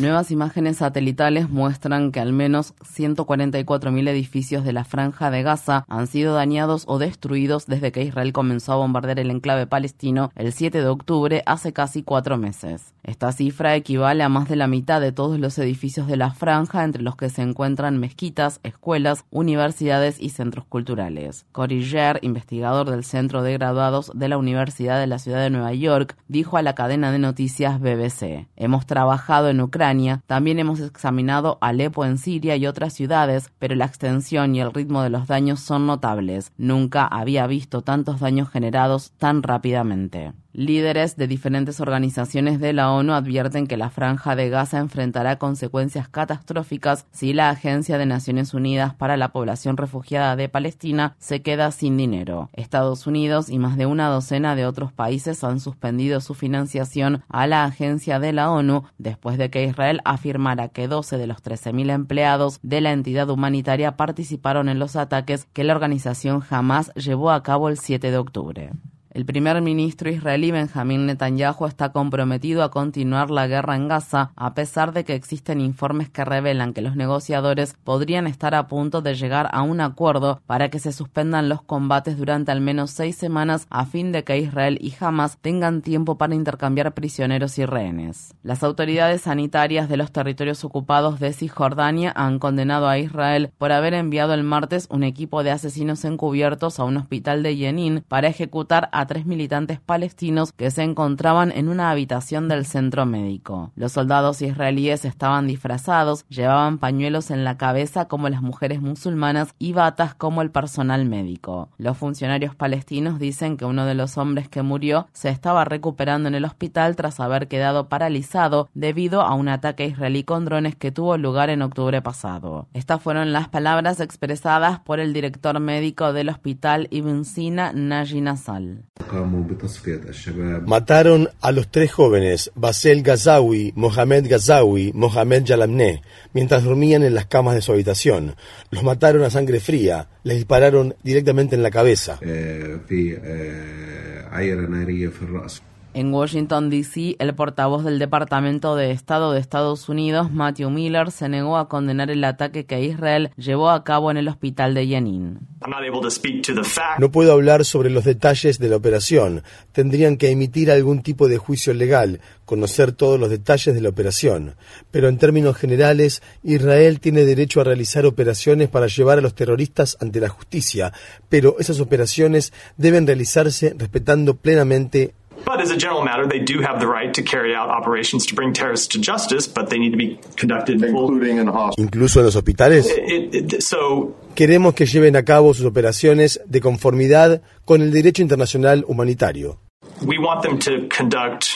Nuevas imágenes satelitales muestran que al menos 144.000 edificios de la franja de Gaza han sido dañados o destruidos desde que Israel comenzó a bombardear el enclave palestino el 7 de octubre hace casi cuatro meses. Esta cifra equivale a más de la mitad de todos los edificios de la franja, entre los que se encuentran mezquitas, escuelas, universidades y centros culturales. Cory Ger, investigador del Centro de Graduados de la Universidad de la Ciudad de Nueva York, dijo a la cadena de noticias BBC: Hemos trabajado en Ucrania también hemos examinado Alepo en Siria y otras ciudades, pero la extensión y el ritmo de los daños son notables. Nunca había visto tantos daños generados tan rápidamente. Líderes de diferentes organizaciones de la ONU advierten que la franja de Gaza enfrentará consecuencias catastróficas si la Agencia de Naciones Unidas para la Población Refugiada de Palestina se queda sin dinero. Estados Unidos y más de una docena de otros países han suspendido su financiación a la agencia de la ONU después de que Israel afirmara que 12 de los 13.000 empleados de la entidad humanitaria participaron en los ataques que la organización jamás llevó a cabo el 7 de octubre. El primer ministro israelí Benjamín Netanyahu está comprometido a continuar la guerra en Gaza, a pesar de que existen informes que revelan que los negociadores podrían estar a punto de llegar a un acuerdo para que se suspendan los combates durante al menos seis semanas a fin de que Israel y Hamas tengan tiempo para intercambiar prisioneros y rehenes. Las autoridades sanitarias de los territorios ocupados de Cisjordania han condenado a Israel por haber enviado el martes un equipo de asesinos encubiertos a un hospital de Jenin para ejecutar a tres militantes palestinos que se encontraban en una habitación del centro médico. Los soldados israelíes estaban disfrazados, llevaban pañuelos en la cabeza como las mujeres musulmanas y batas como el personal médico. Los funcionarios palestinos dicen que uno de los hombres que murió se estaba recuperando en el hospital tras haber quedado paralizado debido a un ataque israelí con drones que tuvo lugar en octubre pasado. Estas fueron las palabras expresadas por el director médico del hospital Ibn Sina, Naji Nasal. Mataron a los tres jóvenes, Basel Gazawi, Mohamed Gazawi, Mohamed Yalamne, mientras dormían en las camas de su habitación. Los mataron a sangre fría, les dispararon directamente en la cabeza. En Washington, D.C., el portavoz del Departamento de Estado de Estados Unidos, Matthew Miller, se negó a condenar el ataque que Israel llevó a cabo en el hospital de Jenin. No puedo hablar sobre los detalles de la operación. Tendrían que emitir algún tipo de juicio legal, conocer todos los detalles de la operación. Pero en términos generales, Israel tiene derecho a realizar operaciones para llevar a los terroristas ante la justicia, pero esas operaciones deben realizarse respetando plenamente But as a general matter, they do have the right to carry out operations to bring terrorists to justice, but they need to be conducted including in incluso en los hospitales. It, it, so, Queremos que lleven a cabo sus operaciones de conformidad con el derecho internacional humanitario. We want them to conduct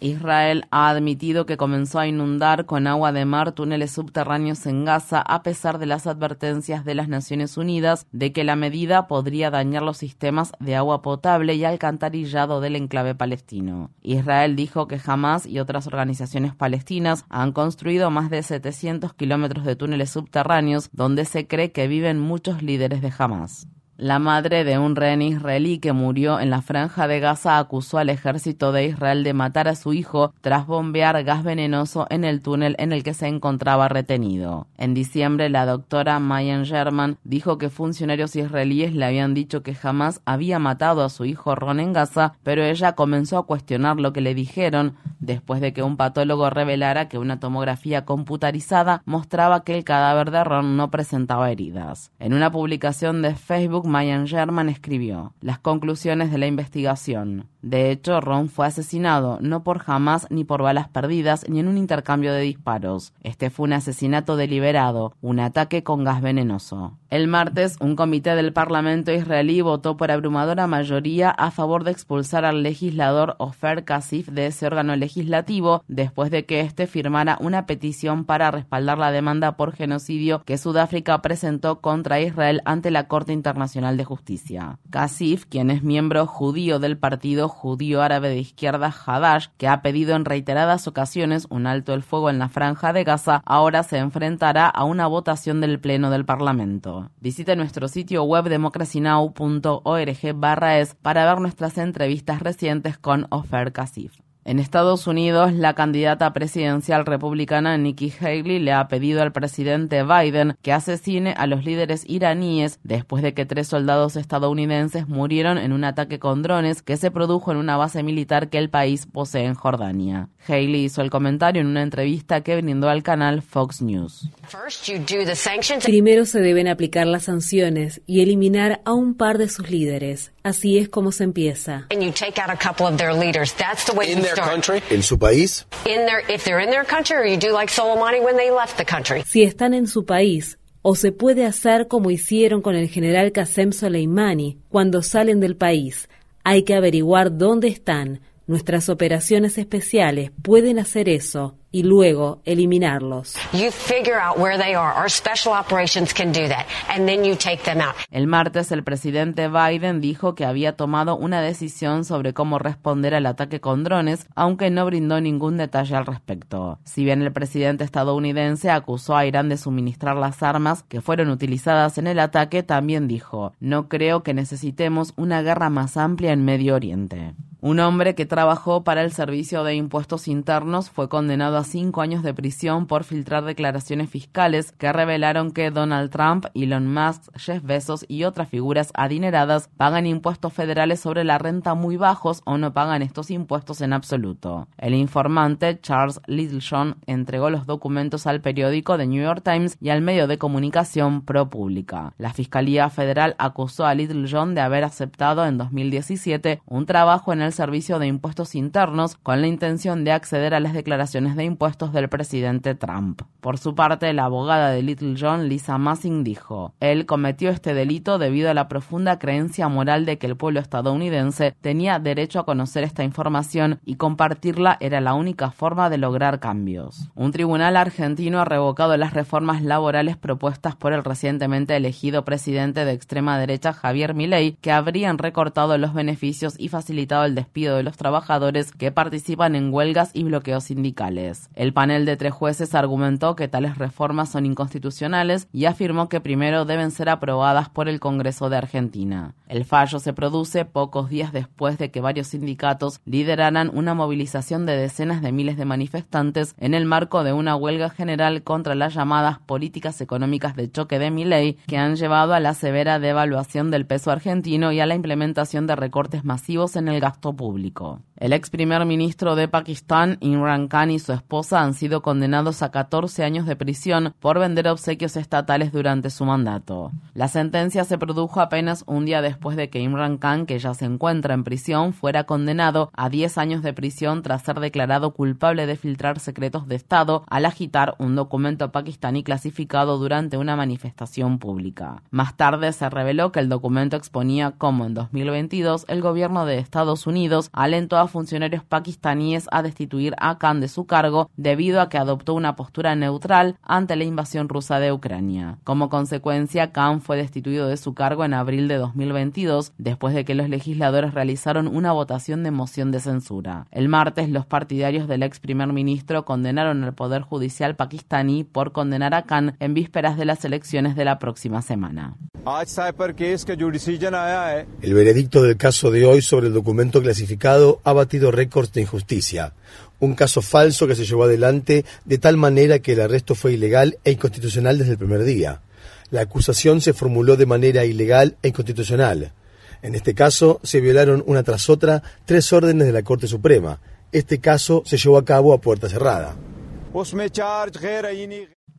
Israel ha admitido que comenzó a inundar con agua de mar túneles subterráneos en Gaza a pesar de las advertencias de las Naciones Unidas de que la medida podría dañar los sistemas de agua potable y alcantarillado del enclave palestino. Israel dijo que Hamas y otras organizaciones palestinas han construido más de 700 kilómetros de túneles subterráneos donde se cree que viven muchos líderes de Hamas. La madre de un rehén israelí que murió en la franja de Gaza acusó al ejército de Israel de matar a su hijo tras bombear gas venenoso en el túnel en el que se encontraba retenido. En diciembre, la doctora Mayan German dijo que funcionarios israelíes le habían dicho que jamás había matado a su hijo Ron en Gaza, pero ella comenzó a cuestionar lo que le dijeron después de que un patólogo revelara que una tomografía computarizada mostraba que el cadáver de Ron no presentaba heridas. En una publicación de Facebook, Mayan German escribió las conclusiones de la investigación. De hecho, Ron fue asesinado no por jamás ni por balas perdidas ni en un intercambio de disparos. Este fue un asesinato deliberado, un ataque con gas venenoso. El martes, un comité del Parlamento israelí votó por abrumadora mayoría a favor de expulsar al legislador Ofer Kasif de ese órgano legislativo después de que éste firmara una petición para respaldar la demanda por genocidio que Sudáfrica presentó contra Israel ante la Corte Internacional de Justicia. Kasif, quien es miembro judío del partido judío árabe de izquierda Hadash, que ha pedido en reiteradas ocasiones un alto el fuego en la franja de Gaza, ahora se enfrentará a una votación del Pleno del Parlamento. Visite nuestro sitio web democracynow.org barra es para ver nuestras entrevistas recientes con Ofer Kasif. En Estados Unidos, la candidata presidencial republicana Nikki Haley le ha pedido al presidente Biden que asesine a los líderes iraníes después de que tres soldados estadounidenses murieron en un ataque con drones que se produjo en una base militar que el país posee en Jordania. Haley hizo el comentario en una entrevista que brindó al canal Fox News. Primero se deben aplicar las sanciones y eliminar a un par de sus líderes. Así es como se empieza. ¿En su país? Si están en su país, o se puede hacer como hicieron con el general Qasem Soleimani cuando salen del país. Hay que averiguar dónde están. Nuestras operaciones especiales pueden hacer eso y luego eliminarlos. El martes el presidente Biden dijo que había tomado una decisión sobre cómo responder al ataque con drones, aunque no brindó ningún detalle al respecto. Si bien el presidente estadounidense acusó a Irán de suministrar las armas que fueron utilizadas en el ataque, también dijo, no creo que necesitemos una guerra más amplia en Medio Oriente. Un hombre que trabajó para el Servicio de Impuestos Internos fue condenado a cinco años de prisión por filtrar declaraciones fiscales que revelaron que Donald Trump, Elon Musk, Jeff Bezos y otras figuras adineradas pagan impuestos federales sobre la renta muy bajos o no pagan estos impuestos en absoluto. El informante Charles Littlejohn entregó los documentos al periódico The New York Times y al medio de comunicación ProPublica. La Fiscalía Federal acusó a Littlejohn de haber aceptado en 2017 un trabajo en el Servicio de Impuestos Internos con la intención de acceder a las declaraciones de impuestos del presidente Trump. Por su parte, la abogada de Little John, Lisa Massing, dijo, él cometió este delito debido a la profunda creencia moral de que el pueblo estadounidense tenía derecho a conocer esta información y compartirla era la única forma de lograr cambios. Un tribunal argentino ha revocado las reformas laborales propuestas por el recientemente elegido presidente de extrema derecha Javier Milei, que habrían recortado los beneficios y facilitado el despido de los trabajadores que participan en huelgas y bloqueos sindicales. El panel de tres jueces argumentó que tales reformas son inconstitucionales y afirmó que primero deben ser aprobadas por el Congreso de Argentina. El fallo se produce pocos días después de que varios sindicatos lideraran una movilización de decenas de miles de manifestantes en el marco de una huelga general contra las llamadas políticas económicas de choque de Milei que han llevado a la severa devaluación del peso argentino y a la implementación de recortes masivos en el gasto público. El ex primer ministro de Pakistán, Imran Khan, y su esposa han sido condenados a 14 años de prisión por vender obsequios estatales durante su mandato. La sentencia se produjo apenas un día después de que Imran Khan, que ya se encuentra en prisión, fuera condenado a 10 años de prisión tras ser declarado culpable de filtrar secretos de Estado al agitar un documento pakistaní clasificado durante una manifestación pública. Más tarde se reveló que el documento exponía cómo en 2022 el gobierno de Estados Unidos alentó a funcionarios pakistaníes a destituir a Khan de su cargo debido a que adoptó una postura neutral ante la invasión rusa de Ucrania. Como consecuencia, Khan fue destituido de su cargo en abril de 2022 después de que los legisladores realizaron una votación de moción de censura. El martes, los partidarios del ex primer ministro condenaron al Poder Judicial pakistaní por condenar a Khan en vísperas de las elecciones de la próxima semana. El veredicto del caso de hoy sobre el documento clasificado ha batido récords de injusticia. Un caso falso que se llevó adelante de tal manera que el arresto fue ilegal e inconstitucional desde el primer día. La acusación se formuló de manera ilegal e inconstitucional. En este caso se violaron una tras otra tres órdenes de la Corte Suprema, Este caso se llevó a cabo a puerta cerrada.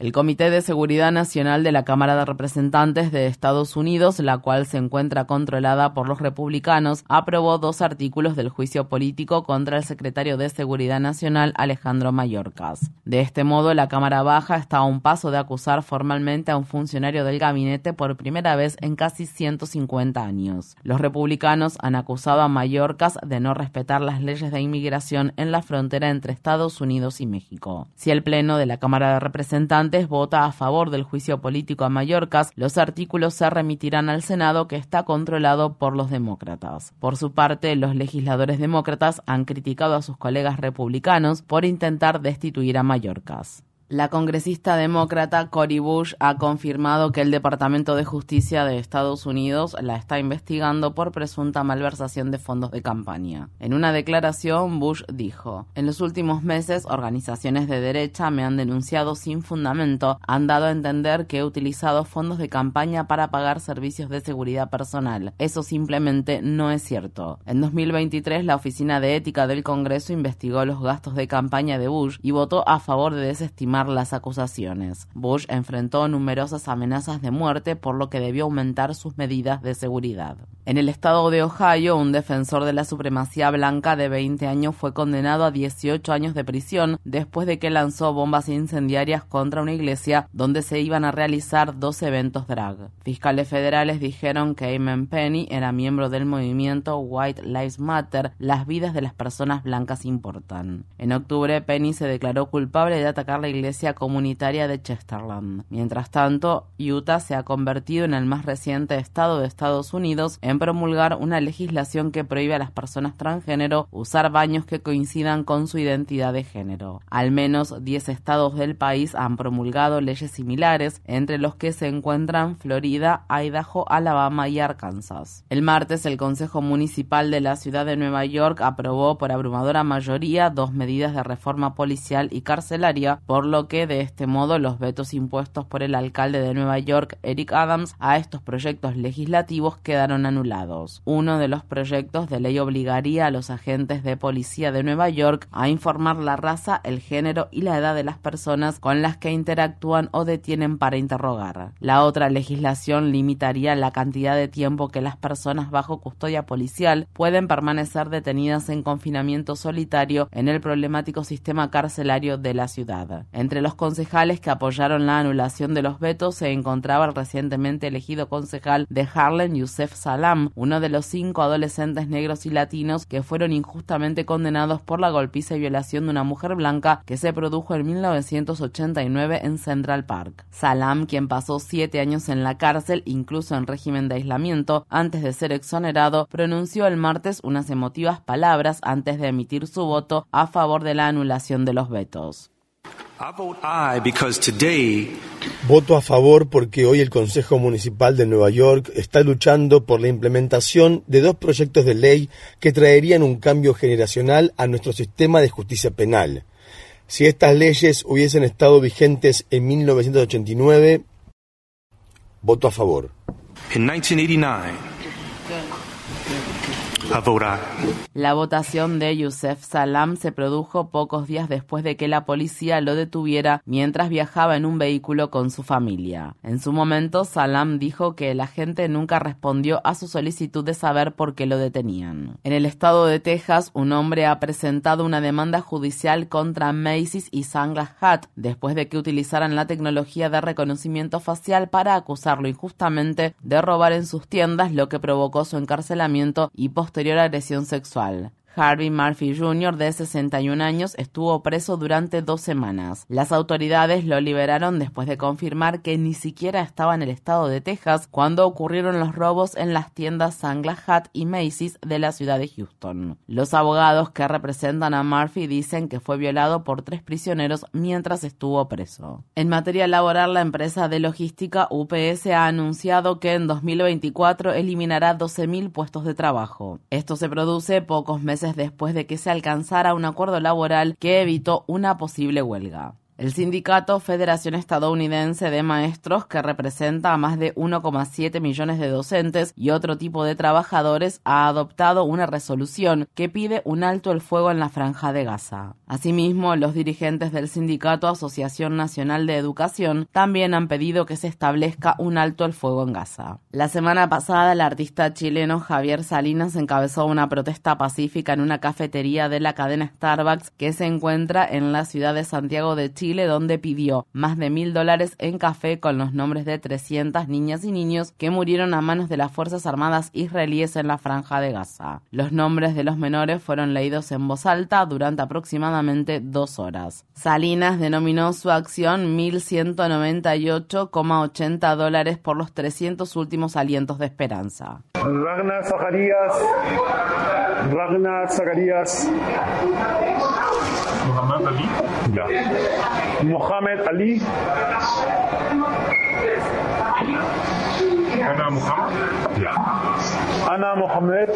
El Comité de Seguridad Nacional de la Cámara de Representantes de Estados Unidos, la cual se encuentra controlada por los republicanos, aprobó dos artículos del juicio político contra el secretario de Seguridad Nacional Alejandro Mayorkas. De este modo, la Cámara Baja está a un paso de acusar formalmente a un funcionario del gabinete por primera vez en casi 150 años. Los republicanos han acusado a Mayorkas de no respetar las leyes de inmigración en la frontera entre Estados Unidos y México. Si el Pleno de la Cámara de Representantes vota a favor del juicio político a Mallorcas, los artículos se remitirán al Senado que está controlado por los demócratas. Por su parte, los legisladores demócratas han criticado a sus colegas republicanos por intentar destituir a Mallorcas. La congresista demócrata Cory Bush ha confirmado que el Departamento de Justicia de Estados Unidos la está investigando por presunta malversación de fondos de campaña. En una declaración, Bush dijo, En los últimos meses, organizaciones de derecha me han denunciado sin fundamento, han dado a entender que he utilizado fondos de campaña para pagar servicios de seguridad personal. Eso simplemente no es cierto. En 2023, la Oficina de Ética del Congreso investigó los gastos de campaña de Bush y votó a favor de desestimar las acusaciones. Bush enfrentó numerosas amenazas de muerte por lo que debió aumentar sus medidas de seguridad. En el estado de Ohio, un defensor de la supremacía blanca de 20 años fue condenado a 18 años de prisión después de que lanzó bombas incendiarias contra una iglesia donde se iban a realizar dos eventos drag. Fiscales federales dijeron que Amen Penny era miembro del movimiento White Lives Matter, las vidas de las personas blancas importan. En octubre, Penny se declaró culpable de atacar la iglesia iglesia comunitaria de Chesterland. Mientras tanto, Utah se ha convertido en el más reciente estado de Estados Unidos en promulgar una legislación que prohíbe a las personas transgénero usar baños que coincidan con su identidad de género. Al menos 10 estados del país han promulgado leyes similares, entre los que se encuentran Florida, Idaho, Alabama y Arkansas. El martes, el Consejo Municipal de la ciudad de Nueva York aprobó por abrumadora mayoría dos medidas de reforma policial y carcelaria, por que de este modo los vetos impuestos por el alcalde de Nueva York, Eric Adams, a estos proyectos legislativos quedaron anulados. Uno de los proyectos de ley obligaría a los agentes de policía de Nueva York a informar la raza, el género y la edad de las personas con las que interactúan o detienen para interrogar. La otra legislación limitaría la cantidad de tiempo que las personas bajo custodia policial pueden permanecer detenidas en confinamiento solitario en el problemático sistema carcelario de la ciudad. Entre los concejales que apoyaron la anulación de los vetos se encontraba el recientemente elegido concejal de Harlem, Youssef Salam, uno de los cinco adolescentes negros y latinos que fueron injustamente condenados por la golpiza y violación de una mujer blanca que se produjo en 1989 en Central Park. Salam, quien pasó siete años en la cárcel, incluso en régimen de aislamiento, antes de ser exonerado, pronunció el martes unas emotivas palabras antes de emitir su voto a favor de la anulación de los vetos. Voto a favor porque hoy el Consejo Municipal de Nueva York está luchando por la implementación de dos proyectos de ley que traerían un cambio generacional a nuestro sistema de justicia penal. Si estas leyes hubiesen estado vigentes en 1989, voto a favor. En 1989, la votación de Youssef Salam se produjo pocos días después de que la policía lo detuviera mientras viajaba en un vehículo con su familia. En su momento, Salam dijo que la gente nunca respondió a su solicitud de saber por qué lo detenían. En el estado de Texas, un hombre ha presentado una demanda judicial contra Macy's y Sanglas Hat después de que utilizaran la tecnología de reconocimiento facial para acusarlo injustamente de robar en sus tiendas, lo que provocó su encarcelamiento y posteriormente posterior agresión sexual. Harvey Murphy Jr., de 61 años, estuvo preso durante dos semanas. Las autoridades lo liberaron después de confirmar que ni siquiera estaba en el estado de Texas cuando ocurrieron los robos en las tiendas Sangla Hat y Macy's de la ciudad de Houston. Los abogados que representan a Murphy dicen que fue violado por tres prisioneros mientras estuvo preso. En materia laboral, la empresa de logística UPS ha anunciado que en 2024 eliminará 12.000 puestos de trabajo. Esto se produce pocos meses después de que se alcanzara un acuerdo laboral que evitó una posible huelga. El sindicato Federación Estadounidense de Maestros, que representa a más de 1,7 millones de docentes y otro tipo de trabajadores, ha adoptado una resolución que pide un alto el fuego en la franja de Gaza. Asimismo, los dirigentes del sindicato Asociación Nacional de Educación también han pedido que se establezca un alto el fuego en Gaza. La semana pasada, el artista chileno Javier Salinas encabezó una protesta pacífica en una cafetería de la cadena Starbucks que se encuentra en la ciudad de Santiago de Chile Chile, donde pidió más de mil dólares en café con los nombres de 300 niñas y niños que murieron a manos de las Fuerzas Armadas israelíes en la franja de Gaza. Los nombres de los menores fueron leídos en voz alta durante aproximadamente dos horas. Salinas denominó su acción 1.198,80 dólares por los 300 últimos alientos de esperanza. Ragnar. Ragnar. Muhammad Ali. Ya. Ali. Ana. Ya. Ana Mohamed.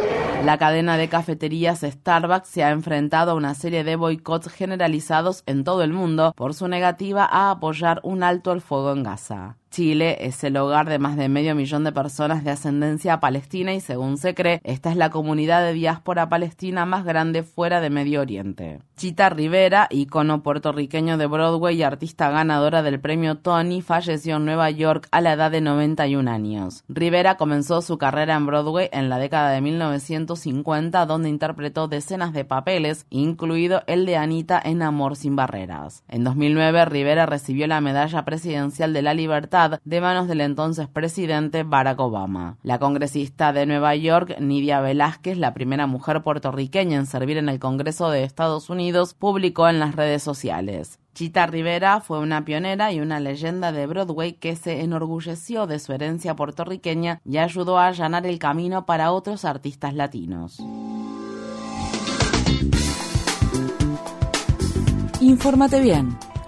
La cadena de cafeterías Starbucks se ha enfrentado a una serie de boicots generalizados en todo el mundo por su negativa a apoyar un alto al fuego en Gaza. Chile es el hogar de más de medio millón de personas de ascendencia palestina y según se cree, esta es la comunidad de diáspora palestina más grande fuera de Medio Oriente. Chita Rivera, icono puertorriqueño de Broadway y artista ganadora del premio Tony, falleció en Nueva York a la edad de 91 años. Rivera comenzó su carrera en Broadway en la década de 1950, donde interpretó decenas de papeles, incluido el de Anita en Amor sin Barreras. En 2009, Rivera recibió la Medalla Presidencial de la Libertad de manos del entonces presidente Barack Obama. La congresista de Nueva York, Nidia Velázquez, la primera mujer puertorriqueña en servir en el Congreso de Estados Unidos, publicó en las redes sociales. Chita Rivera fue una pionera y una leyenda de Broadway que se enorgulleció de su herencia puertorriqueña y ayudó a allanar el camino para otros artistas latinos. Infórmate bien